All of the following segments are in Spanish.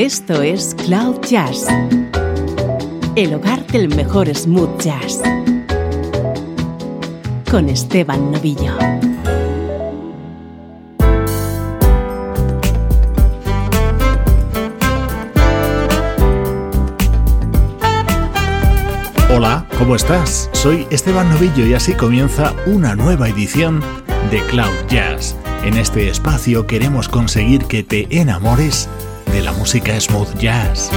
Esto es Cloud Jazz, el hogar del mejor smooth jazz, con Esteban Novillo. Hola, ¿cómo estás? Soy Esteban Novillo y así comienza una nueva edición de Cloud Jazz. En este espacio queremos conseguir que te enamores de la música smooth jazz.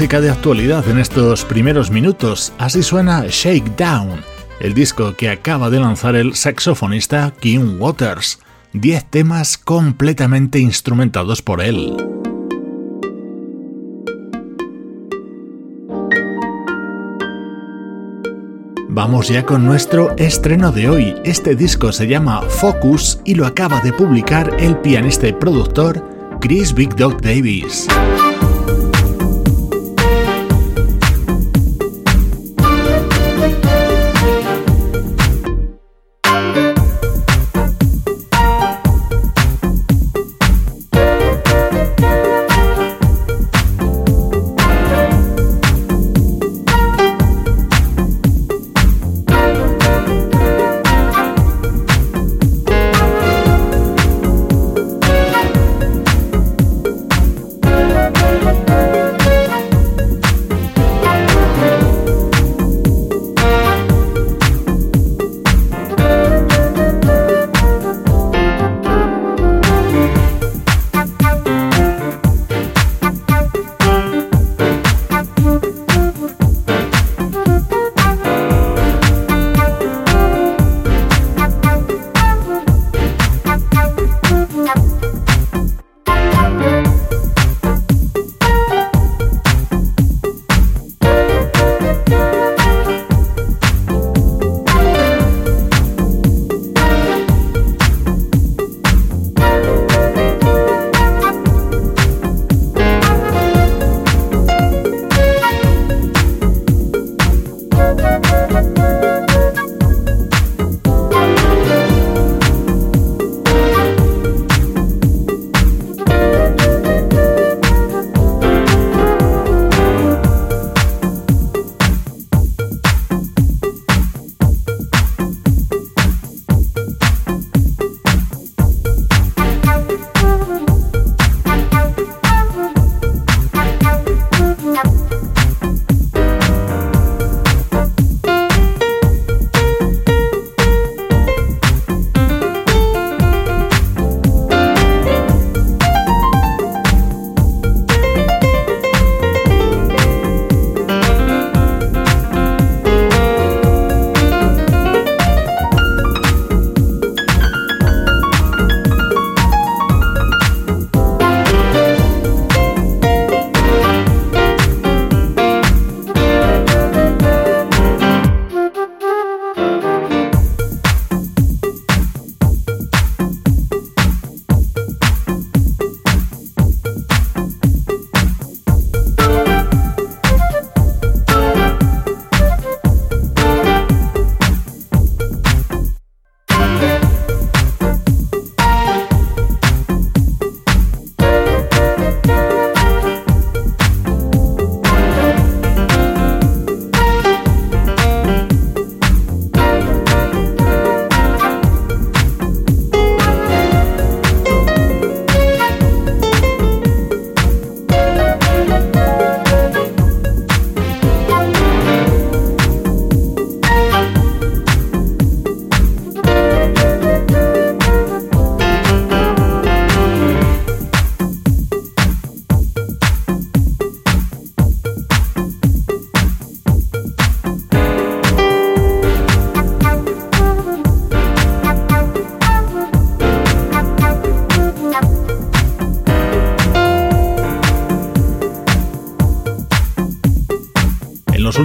Música de actualidad en estos primeros minutos. Así suena Shakedown, el disco que acaba de lanzar el saxofonista Kim Waters. Diez temas completamente instrumentados por él. Vamos ya con nuestro estreno de hoy. Este disco se llama Focus y lo acaba de publicar el pianista y productor Chris Big Dog Davis.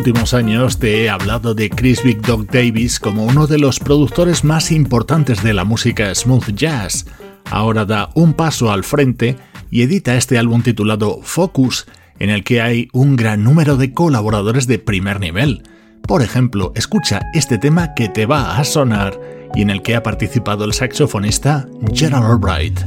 Últimos años te he hablado de Chris Big Dog Davis como uno de los productores más importantes de la música smooth jazz. Ahora da un paso al frente y edita este álbum titulado Focus, en el que hay un gran número de colaboradores de primer nivel. Por ejemplo, escucha este tema que te va a sonar y en el que ha participado el saxofonista Gerald Albright.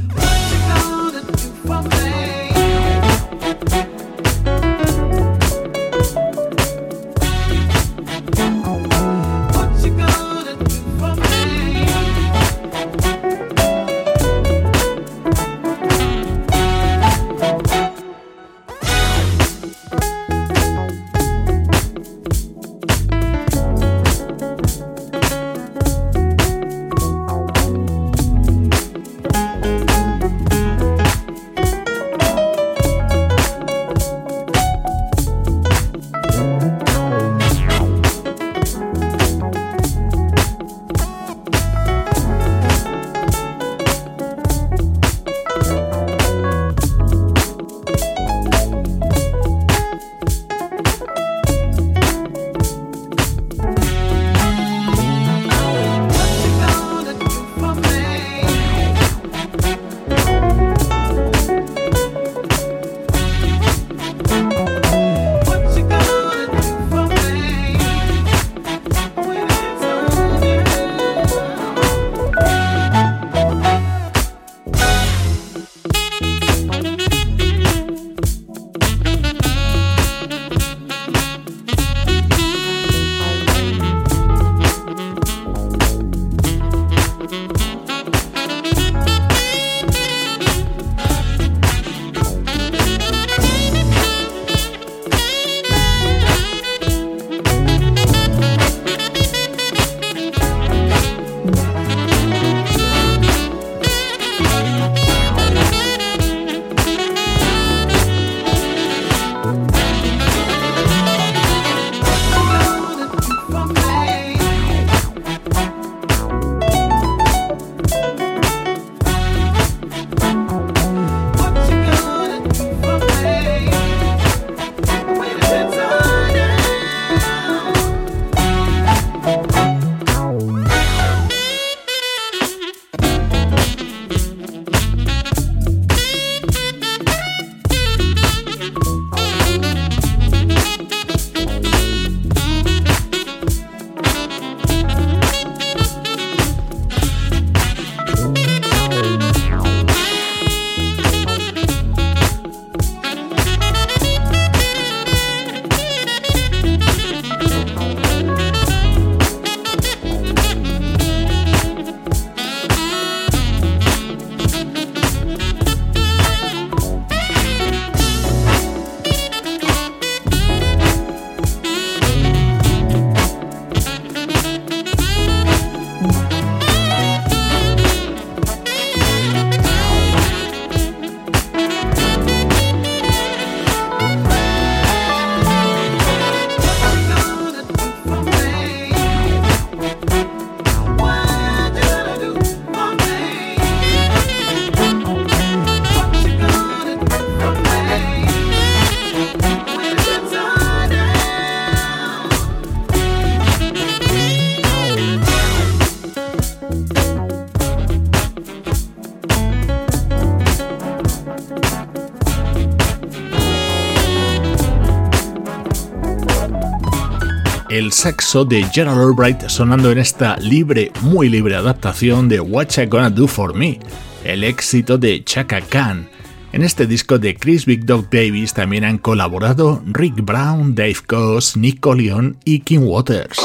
Saxo de Gerald Albright sonando en esta libre, muy libre adaptación de What Gonna Do For Me, el éxito de Chaka Khan. En este disco de Chris Big Dog Davis también han colaborado Rick Brown, Dave Coase, Nick Leon y Kim Waters.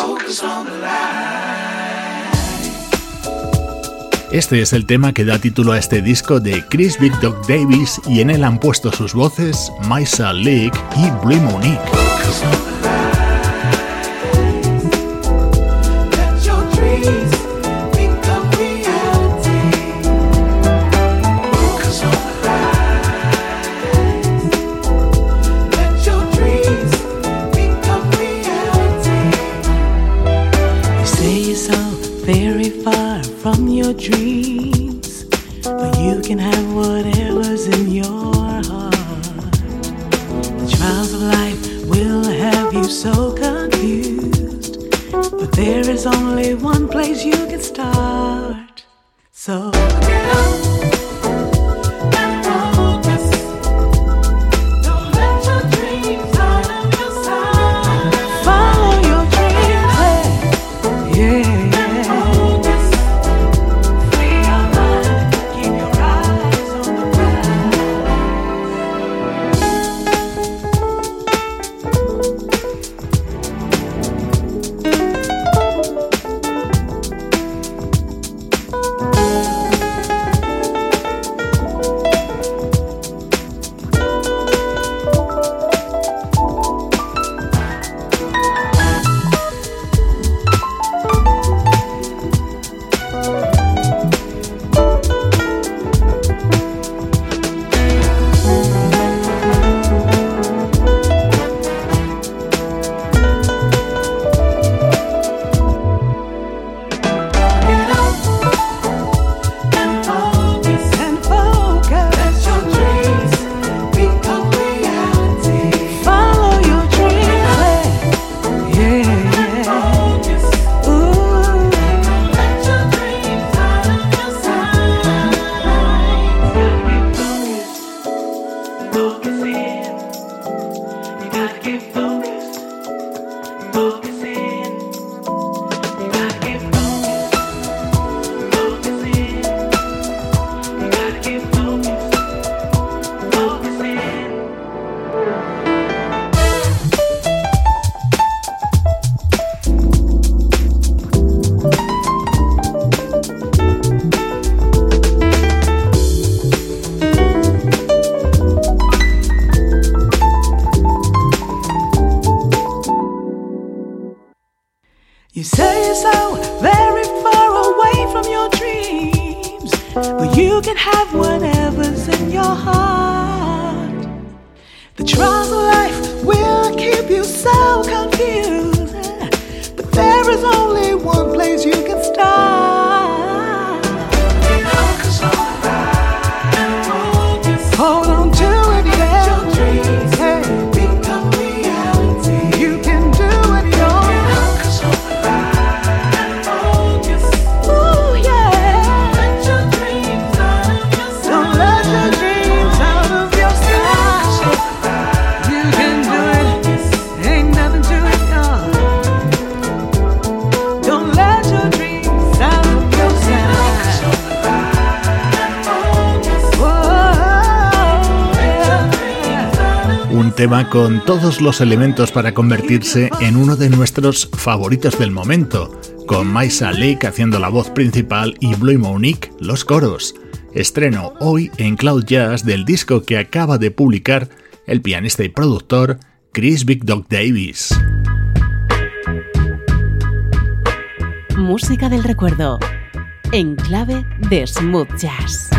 Este es el tema que da título a este disco de Chris Big Dog Davis y en él han puesto sus voces Maisa Leak y Blue Monique. But you can have whatever's in your heart. The trials of life will keep you so confused. Tema con todos los elementos para convertirse en uno de nuestros favoritos del momento, con Maisa Lake haciendo la voz principal y Blue Monique los coros. Estreno hoy en Cloud Jazz del disco que acaba de publicar el pianista y productor Chris Big Dog Davis. Música del recuerdo en clave de smooth jazz.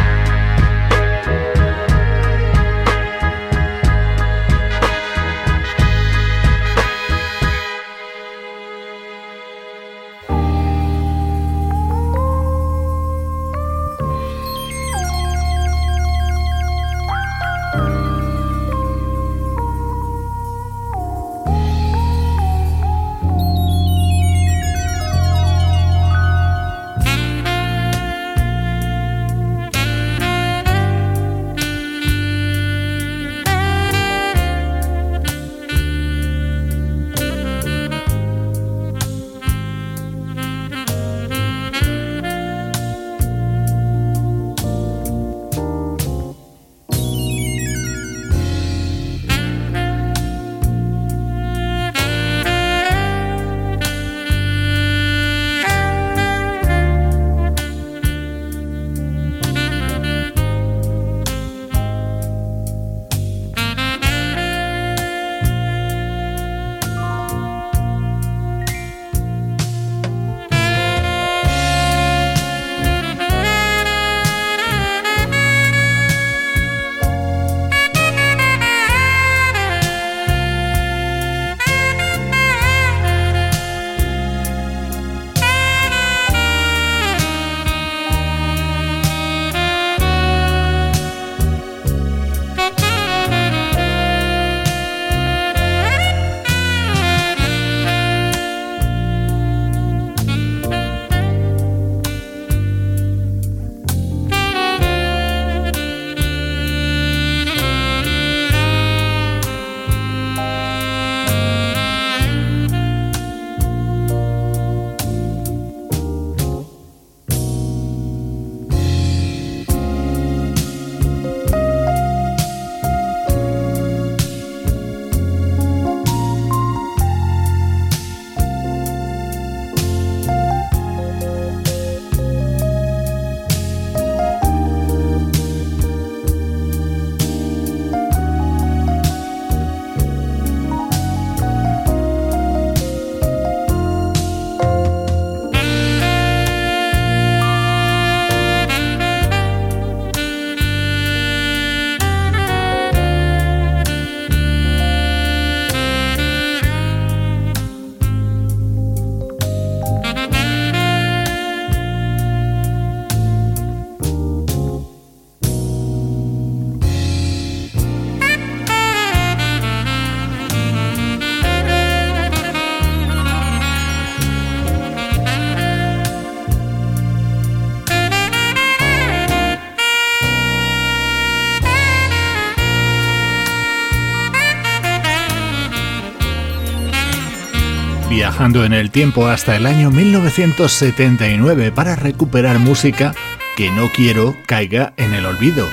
Viajando en el tiempo hasta el año 1979 para recuperar música que no quiero caiga en el olvido.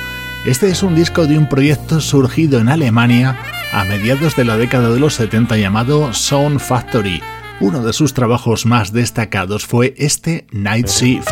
Este es un disco de un proyecto surgido en Alemania a mediados de la década de los 70 llamado Sound Factory. Uno de sus trabajos más destacados fue este Night Shift.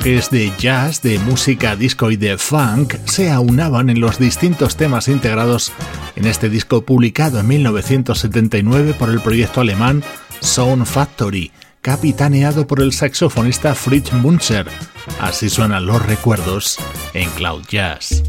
Toques de jazz, de música disco y de funk se aunaban en los distintos temas integrados en este disco publicado en 1979 por el proyecto alemán Sound Factory, capitaneado por el saxofonista Fritz Muncher. Así suenan los recuerdos en Cloud Jazz.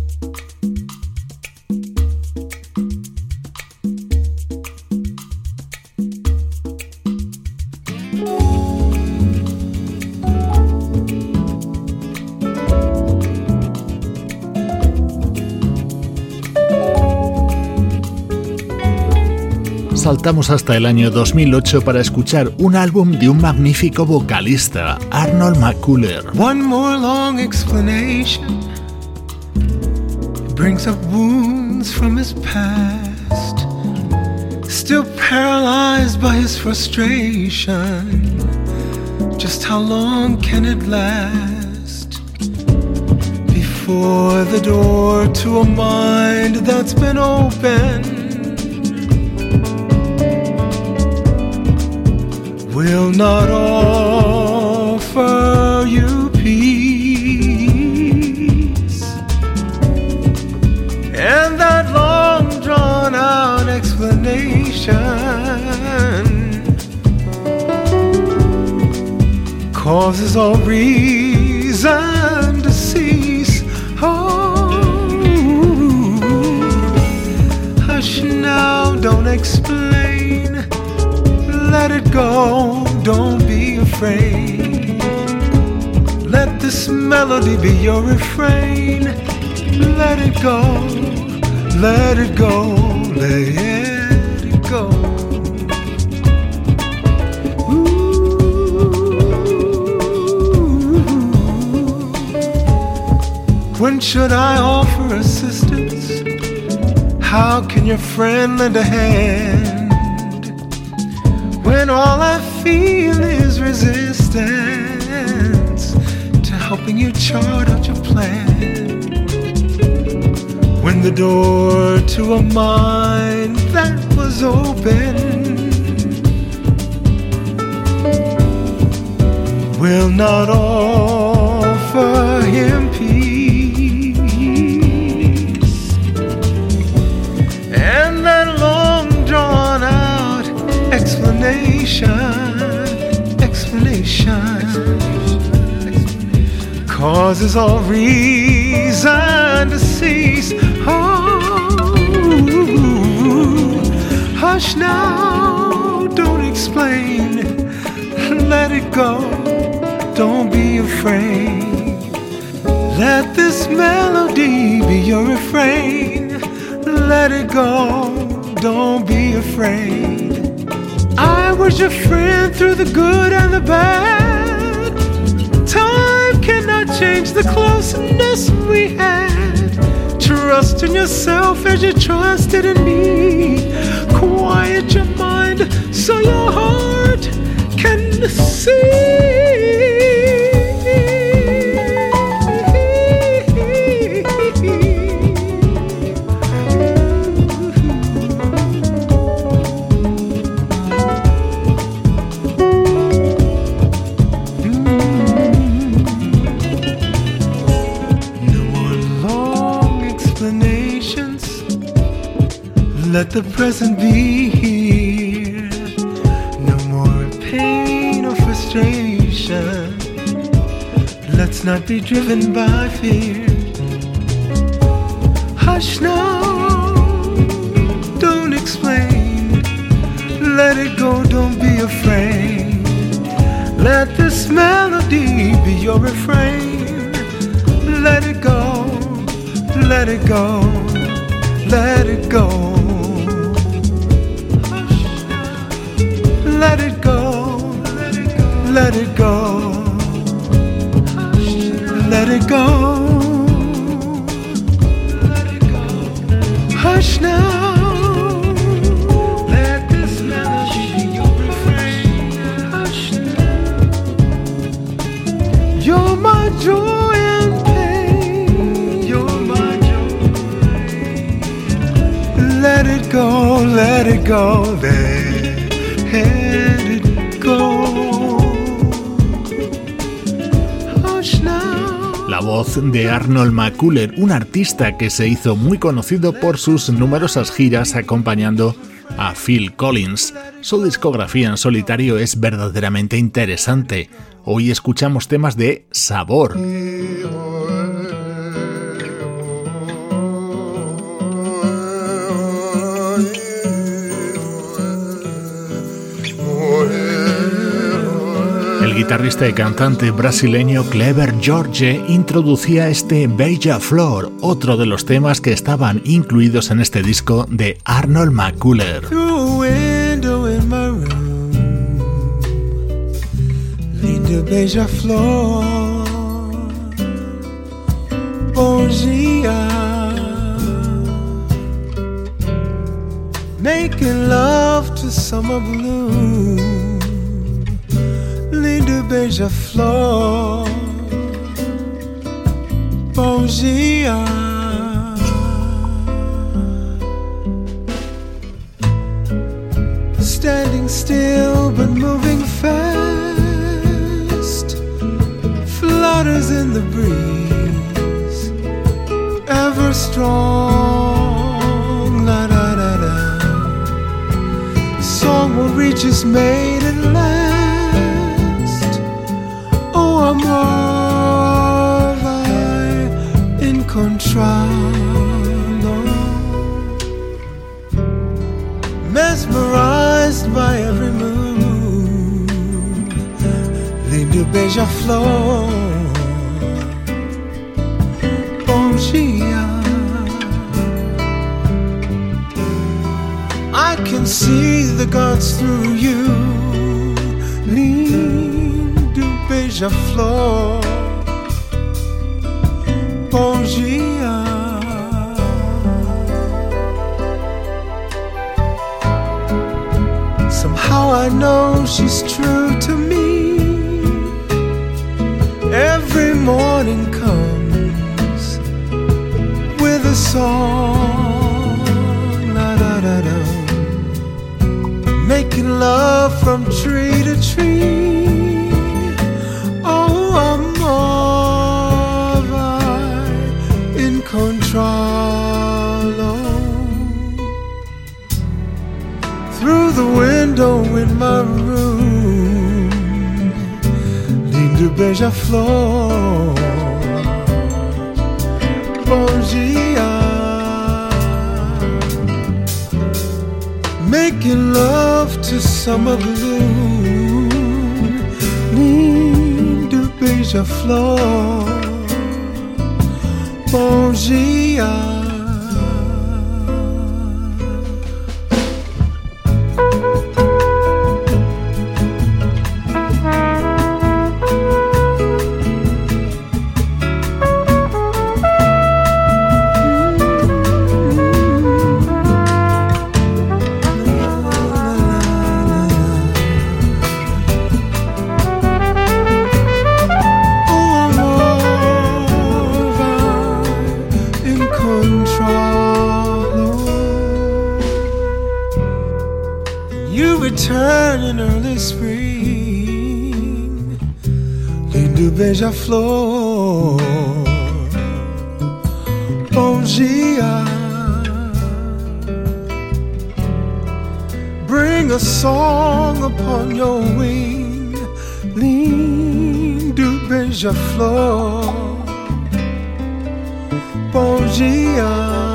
Saltamos hasta el año 2008 para escuchar un álbum de un magnífico vocalista, Arnold McCuller. One more long explanation brings up wounds from his past. Still paralyzed by his frustration. Just how long can it last? Before the door to a mind that's been opened will not offer you peace. And that long drawn out explanation causes all reason melody be your refrain. Let it go, let it go, let it go. When should I offer assistance? How can your friend lend a hand? when all I feel is resistance helping you chart out your plan. When the door to a mind that was open will not offer him peace, causes all reason to cease. Oh, hush now, don't explain, let it go, don't be afraid. Let this melody be your refrain. Let it go, don't be afraid. I was your friend through the good and the bad. Change the closeness we had. Trust in yourself as you trusted in me. Present be here. No more pain or frustration. Let's not be driven by fear. McCuller, un artista que se hizo muy conocido por sus numerosas giras acompañando a Phil Collins. Su discografía en solitario es verdaderamente interesante. Hoy escuchamos temas de sabor. Guitarrista y cantante brasileño Clever George introducía este Bella Flor, otro de los temas que estaban incluidos en este disco de Arnold McCuller. Making love to summer bloom, linda beija-flor, bom dia. standing still but moving fast. Flutters in the breeze, ever strong. La da da da. Song will reach its at last am in control? Mesmerized by every move, linda beija flor, bom dia. I can see the gods through you. Beija-Flor Bom dia. Somehow I know she's true to me. Every morning comes with a song, la da da da, making love beija-flor. Bom dia, making love to summer gloom. Lindo beija-flor. Bom dia. Beija-flor. Bom dia. Bring a song upon your wing, lindo beija-flor. Bom dia.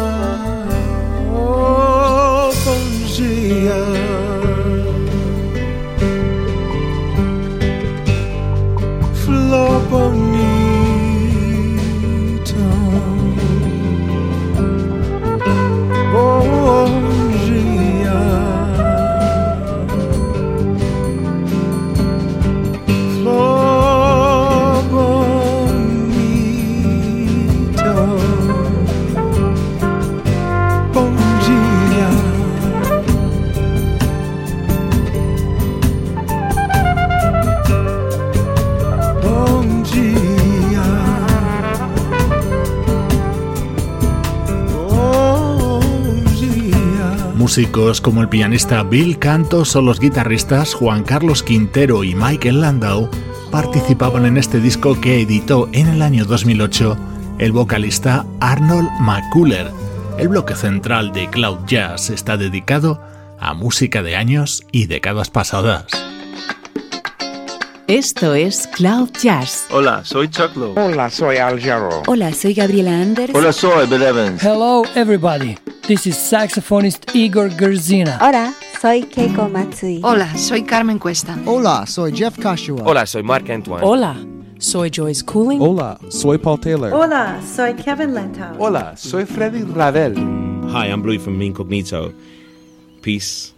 Músicos como el pianista Bill Cantos o los guitarristas Juan Carlos Quintero y Michael Landau participaban en este disco que editó en el año 2008 el vocalista Arnold McCuller. El bloque central de Cloud Jazz está dedicado a música de años y décadas pasadas. Esto es Cloud Jazz. Hola, soy Chuck Lowe. Hola, soy Al Jarreau. Hola, soy Gabriela Anders. Hola, soy Bill Evans. Hello, everybody. This is saxophonist Igor Gerzina. Hola, soy Keiko Matsui. Hola, soy Carmen Cuesta. Hola, soy Jeff Kashua. Hola, soy Mark Antoine. Hola, soy Joyce Cooling. Hola, soy Paul Taylor. Hola, soy Kevin Lentau. Hola, soy Freddy Ravel. Hi, I'm Louis from Incognito. Peace.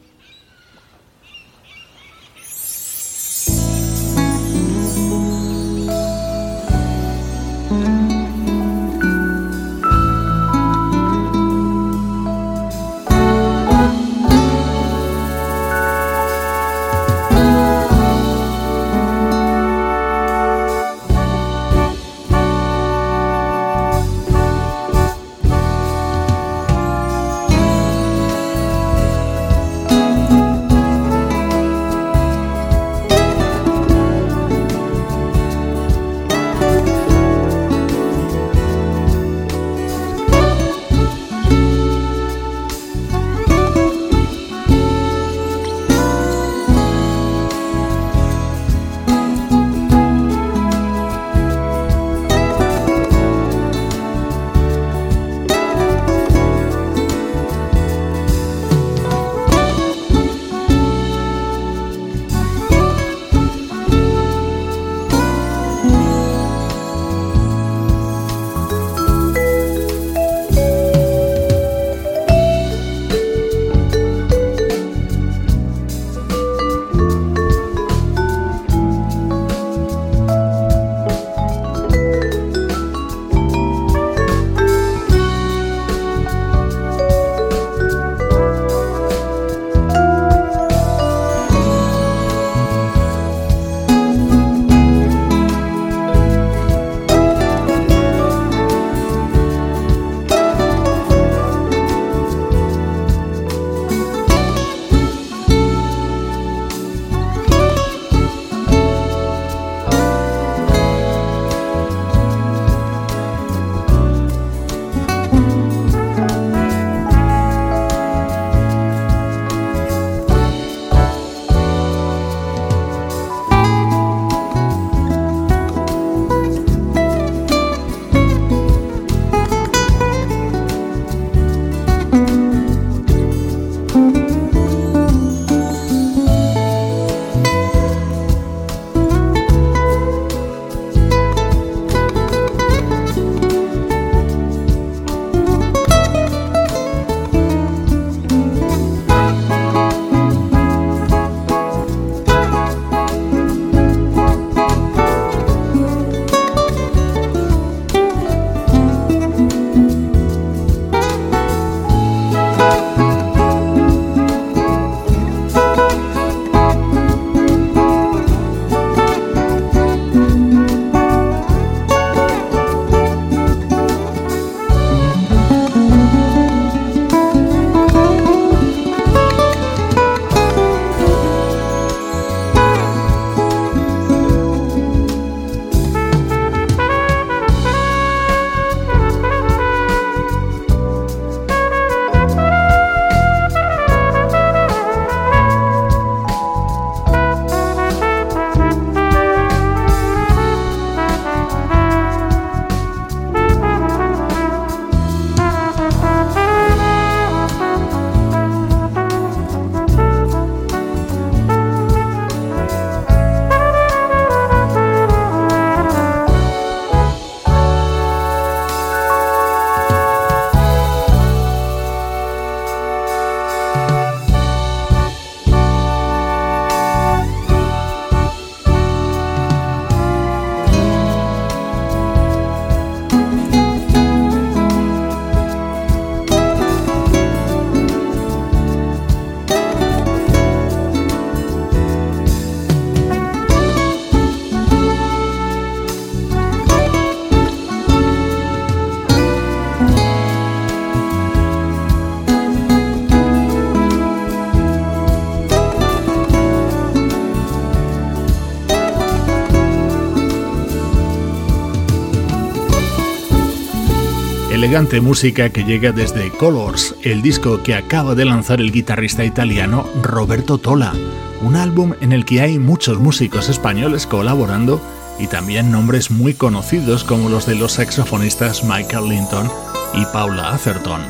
Elegante música que llega desde Colors, el disco que acaba de lanzar el guitarrista italiano Roberto Tola, un álbum en el que hay muchos músicos españoles colaborando y también nombres muy conocidos como los de los saxofonistas Michael Linton y Paula Atherton.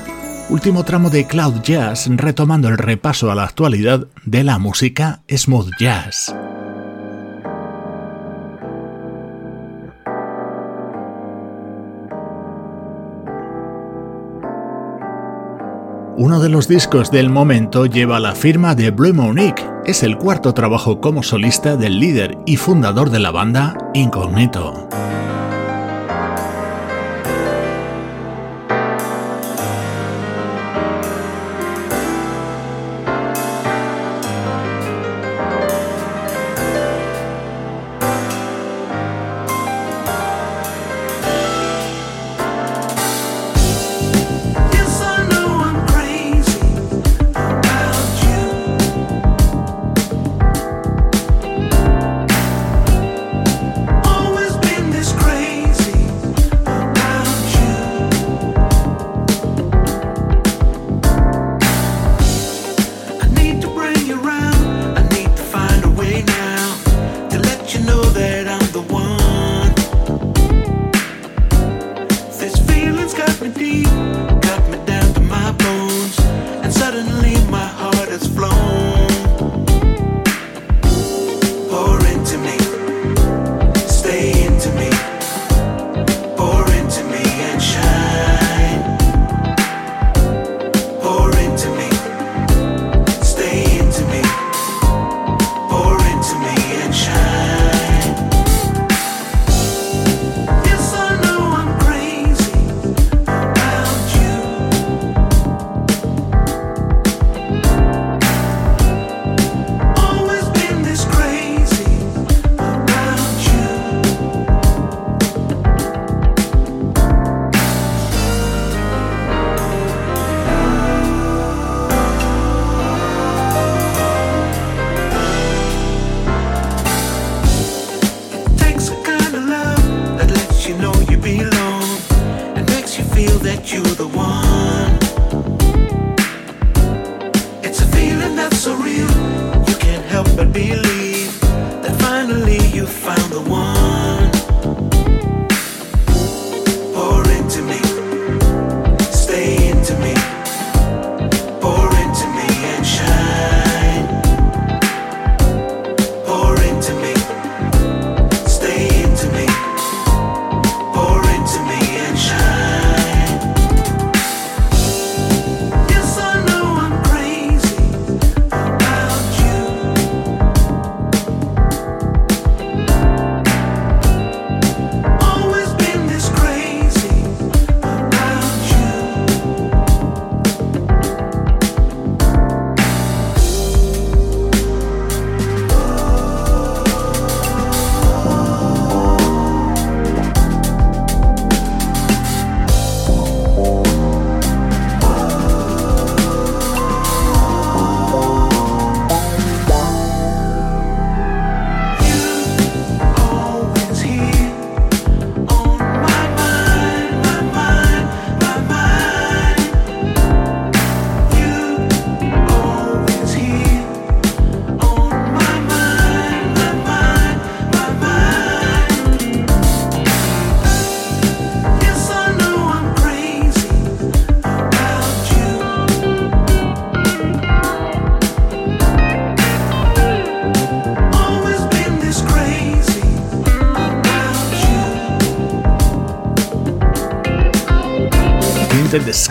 Último tramo de Cloud Jazz retomando el repaso a la actualidad de la música smooth jazz. Uno de los discos del momento lleva la firma de Blue Monique. Es el cuarto trabajo como solista del líder y fundador de la banda Incognito.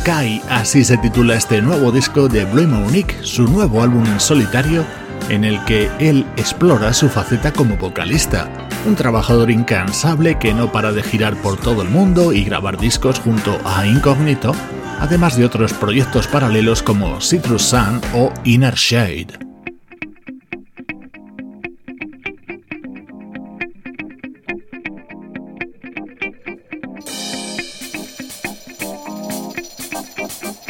Sky, así se titula este nuevo disco de Blue Monique, su nuevo álbum en solitario en el que él explora su faceta como vocalista, un trabajador incansable que no para de girar por todo el mundo y grabar discos junto a Incognito, además de otros proyectos paralelos como Citrus Sun o Inner Shade.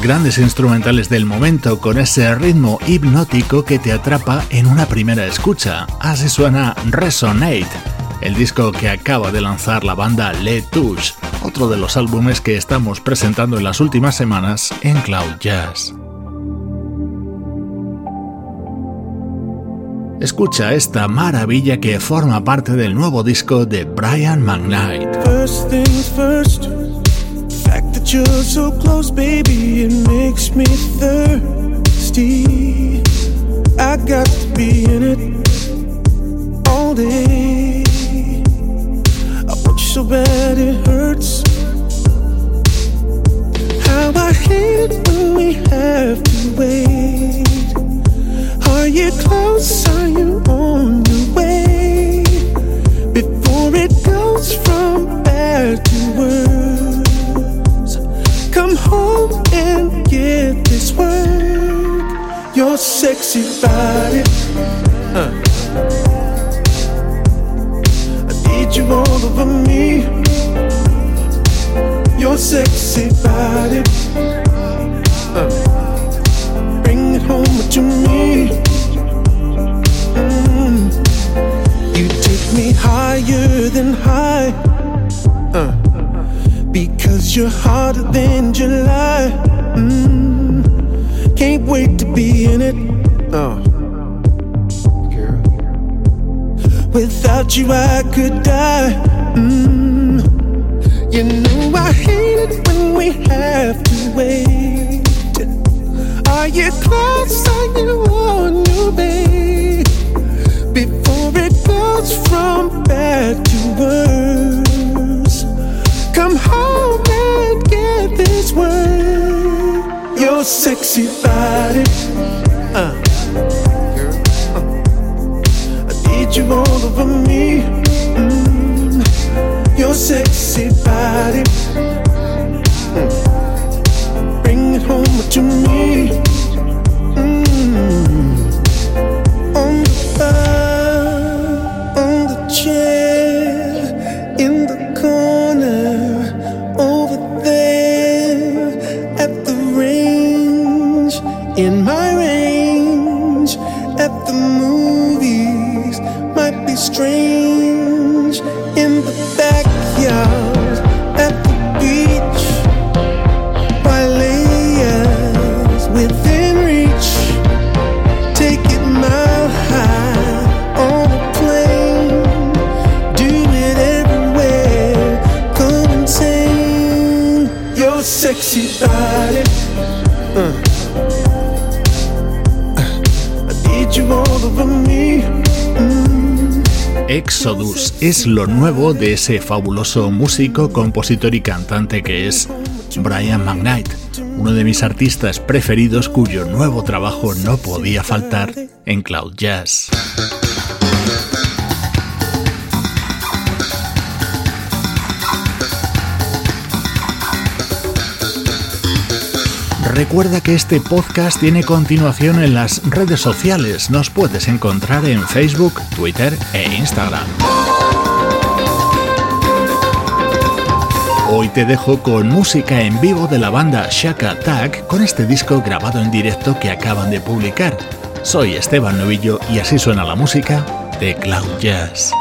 Grandes instrumentales del momento con ese ritmo hipnótico que te atrapa en una primera escucha. Así suena Resonate, el disco que acaba de lanzar la banda Le Touche, otro de los álbumes que estamos presentando en las últimas semanas en Cloud Jazz. Escucha esta maravilla que forma parte del nuevo disco de Brian McKnight. You're so close, baby, it makes me thirsty. I got to be in it body. Uh. I need you all over me. Your sexy body. Bring it home to me. Mm. You take me higher than high. Because you're hotter than July. Mm, can't wait to be in it. Without you, I could die. Mm, you know I hate it when we have to wait. Are you close? Are you on your way? Before it goes from bad to worse. Come home and get this word. Your sexy body. all over me. Mm, your sexy body. Mm, bring it home to me. Es lo nuevo de ese fabuloso músico, compositor y cantante que es Brian McKnight, uno de mis artistas preferidos cuyo nuevo trabajo no podía faltar en Cloud Jazz. Recuerda que este podcast tiene continuación en las redes sociales. Nos puedes encontrar en Facebook, Twitter e Instagram. Hoy te dejo con música en vivo de la banda Shaka Attack con este disco grabado en directo que acaban de publicar. Soy Esteban Novillo y así suena la música de Cloud Jazz.